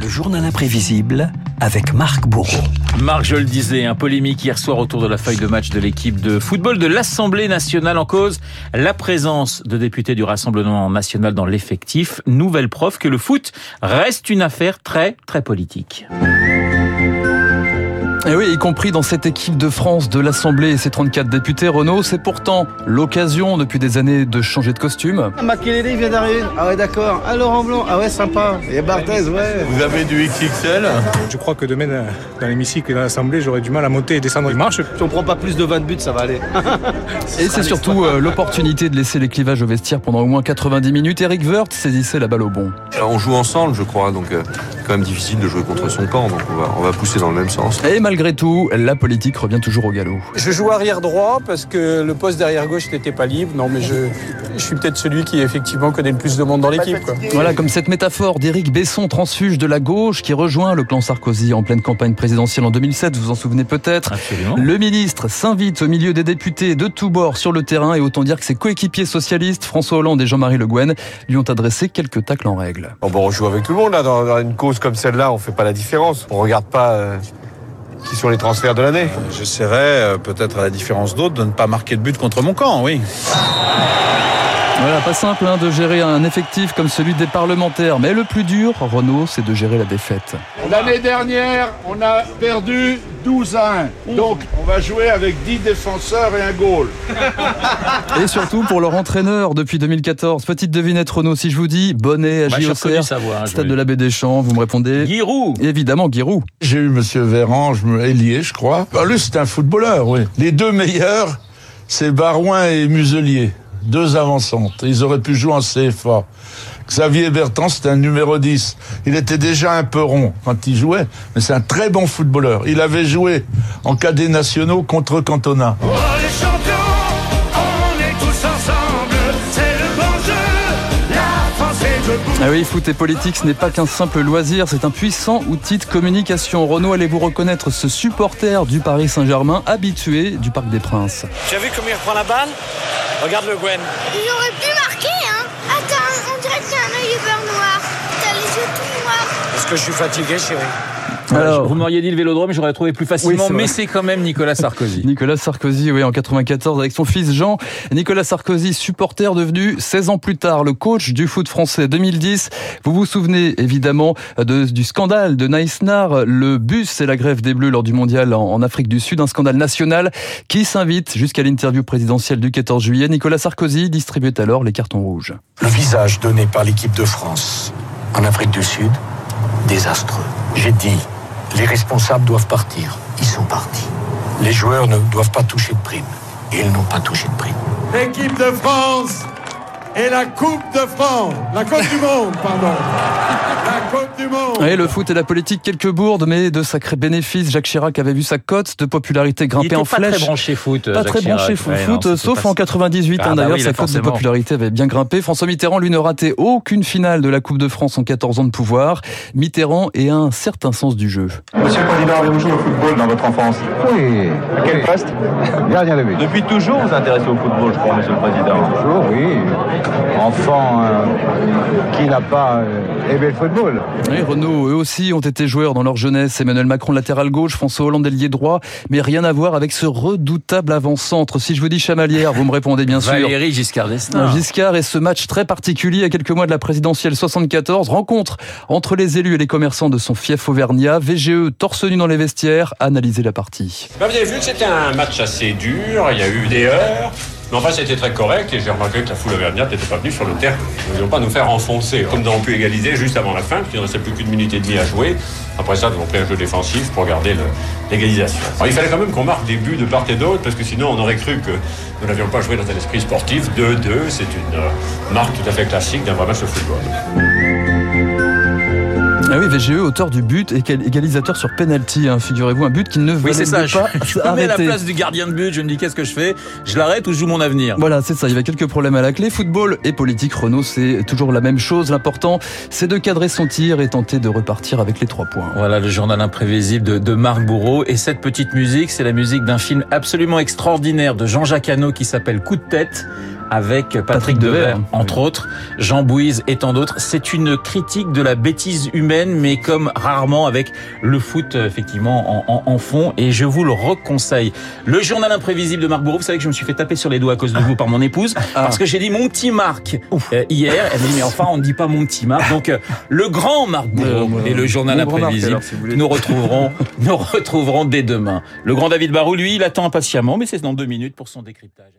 Le journal imprévisible avec Marc Bourreau. Marc, je le disais, un polémique hier soir autour de la feuille de match de l'équipe de football de l'Assemblée nationale en cause la présence de députés du Rassemblement national dans l'effectif. Nouvelle preuve que le foot reste une affaire très très politique. Et oui, y compris dans cette équipe de France de l'Assemblée et ses 34 députés, Renault, c'est pourtant l'occasion depuis des années de changer de costume. Makelele vient d'arriver. Ah ouais, d'accord. Ah, Laurent Blanc. Ah ouais, sympa. Et Barthez, ouais. Vous avez du XXL Je crois que demain, dans l'hémicycle et dans l'Assemblée, j'aurai du mal à monter et descendre les marches. Si on prend pas plus de 20 buts, ça va aller. et c'est surtout euh, l'opportunité de laisser les clivages au vestiaire pendant au moins 90 minutes. Eric Wirth saisissait la balle au bon. On joue ensemble, je crois, donc euh, c'est quand même difficile de jouer contre son camp, donc on va, on va pousser dans le même sens. Et malgré tout, la politique revient toujours au galop. Je joue arrière droit parce que le poste derrière gauche n'était pas libre. Non, mais je, je suis peut-être celui qui effectivement connaît le plus de monde dans l'équipe. Voilà, comme cette métaphore d'Éric Besson, transfuge de la gauche, qui rejoint le clan Sarkozy en pleine campagne présidentielle en 2007. Vous vous en souvenez peut-être. Le ministre s'invite au milieu des députés de tous bords sur le terrain et autant dire que ses coéquipiers socialistes, François Hollande et Jean-Marie Le Guen, lui ont adressé quelques tacles en règle. Bon, bon, on joue avec tout le monde là. Dans, une cause comme celle-là, on fait pas la différence. On regarde pas. Euh qui sont les transferts de l'année? J'essaierai, euh, peut-être à la différence d'autres, de ne pas marquer de but contre mon camp, oui. Voilà, pas simple hein, de gérer un effectif comme celui des parlementaires. Mais le plus dur, Renault, c'est de gérer la défaite. L'année dernière, on a perdu 12 à 1. Donc, on va jouer avec 10 défenseurs et un goal. Et surtout pour leur entraîneur depuis 2014. Petite devinette, Renault, si je vous dis bonnet à bah, JOCR, hein, stade de la Baie des Champs, vous me répondez Giroud Évidemment, Giroud. J'ai eu Monsieur Véran, je me lié, je crois. Ah, lui, c'est un footballeur, oui. Les deux meilleurs, c'est Barouin et Muselier deux avancantes. Ils auraient pu jouer en CFA. Xavier Bertrand, c'était un numéro 10. Il était déjà un peu rond quand il jouait, mais c'est un très bon footballeur. Il avait joué en cadets nationaux contre Cantona. Oh, Ah oui, foot et politique, ce n'est pas qu'un simple loisir, c'est un puissant outil de communication. Renaud, allez-vous reconnaître ce supporter du Paris Saint-Germain habitué du Parc des Princes? Tu as vu comment il reprend la balle? Regarde le Gwen. Il aurait pu marquer, hein Attends, on dirait que t'as un œil beurre noir. T'as les yeux tout noirs. Est-ce que je suis fatigué, chérie? Alors, vous m'auriez dit le vélodrome, j'aurais trouvé plus facilement, mais c'est quand même Nicolas Sarkozy. Nicolas Sarkozy, oui, en 94, avec son fils Jean. Nicolas Sarkozy, supporter devenu 16 ans plus tard, le coach du foot français 2010. Vous vous souvenez évidemment de, du scandale de Naïsnar, le bus et la grève des Bleus lors du mondial en, Afrique du Sud, un scandale national qui s'invite jusqu'à l'interview présidentielle du 14 juillet. Nicolas Sarkozy distribuait alors les cartons rouges. Le visage donné par l'équipe de France en Afrique du Sud, désastreux. J'ai dit les responsables doivent partir. Ils sont partis. Les joueurs ne doivent pas toucher de prime. Ils n'ont pas touché de prime. L'équipe de France et la Coupe de France. La Coupe du Monde, pardon. La Coupe du Monde. Et le foot et la politique, quelques bourdes, mais de sacrés bénéfices. Jacques Chirac avait vu sa cote de popularité grimper en flèche. Pas très branché foot. Pas très branché foot, sauf en 98. Ah, hein, bah D'ailleurs, sa cote de popularité avait bien grimpé. François Mitterrand, lui, ne ratait aucune finale de la Coupe de France en 14 ans de pouvoir. Mitterrand et un certain sens du jeu. Monsieur le Président, avez-vous joué au football dans votre enfance Oui. À quel poste Gardien de but. Depuis toujours, vous intéressez au football, je crois, Monsieur le Président. Toujours, oui enfant euh, qui n'a pas euh, aimé le football. Oui, Renault, eux aussi ont été joueurs dans leur jeunesse. Emmanuel Macron latéral gauche, François Hollande ailier droit, mais rien à voir avec ce redoutable avant-centre. Si je vous dis chamalière, vous me répondez bien sûr. Valérie Giscard d'Estaing. Giscard et ce match très particulier à quelques mois de la présidentielle 74, rencontre entre les élus et les commerçants de son fief Auvergnat, VGE torse nu dans les vestiaires, analyser la partie. vous avez vu que c'était un match assez dur, il y a eu des heures. Enfin, c'était très correct et j'ai remarqué que la foule auvergnate n'était pas venue sur le terrain. Ils ne pas nous faire enfoncer. Comme nous avons pu égaliser juste avant la fin, puisqu'il ne restait plus qu'une minute et demie à jouer. Après ça, nous avons pris un jeu défensif pour garder l'égalisation. il fallait quand même qu'on marque des buts de part et d'autre, parce que sinon on aurait cru que nous n'avions pas joué dans un esprit sportif. 2-2, c'est une euh, marque tout à fait classique d'un vrai match de football. Ah oui, VGE, auteur du but et égalisateur sur penalty. Hein, Figurez-vous, un but qui ne oui, c'est ça. pas je, je mets la place du gardien de but, je me dis qu'est-ce que je fais? Je l'arrête ou je joue mon avenir? Voilà, c'est ça. Il y avait quelques problèmes à la clé. Football et politique, Renault, c'est toujours la même chose. L'important, c'est de cadrer son tir et tenter de repartir avec les trois points. Voilà le journal imprévisible de, de Marc Bourreau. Et cette petite musique, c'est la musique d'un film absolument extraordinaire de Jean-Jacques Hano qui s'appelle Coup de tête avec Patrick, Patrick Devers, entre autres, Jean Bouise et tant d'autres. C'est une critique de la bêtise humaine, mais comme rarement avec le foot, effectivement, en, en, en fond. Et je vous le reconseille. Le journal imprévisible de Marc Bourreau, vous savez que je me suis fait taper sur les doigts à cause de vous par mon épouse, parce que j'ai dit mon petit Marc euh, hier. Elle m'a dit, mais enfin, on ne dit pas mon petit Marc. Donc, euh, le grand Marc Bourreau et le journal imprévisible, alors, si nous retrouverons, nous retrouverons dès demain. Le grand David Barou, lui, il attend impatiemment, mais c'est dans deux minutes pour son décryptage.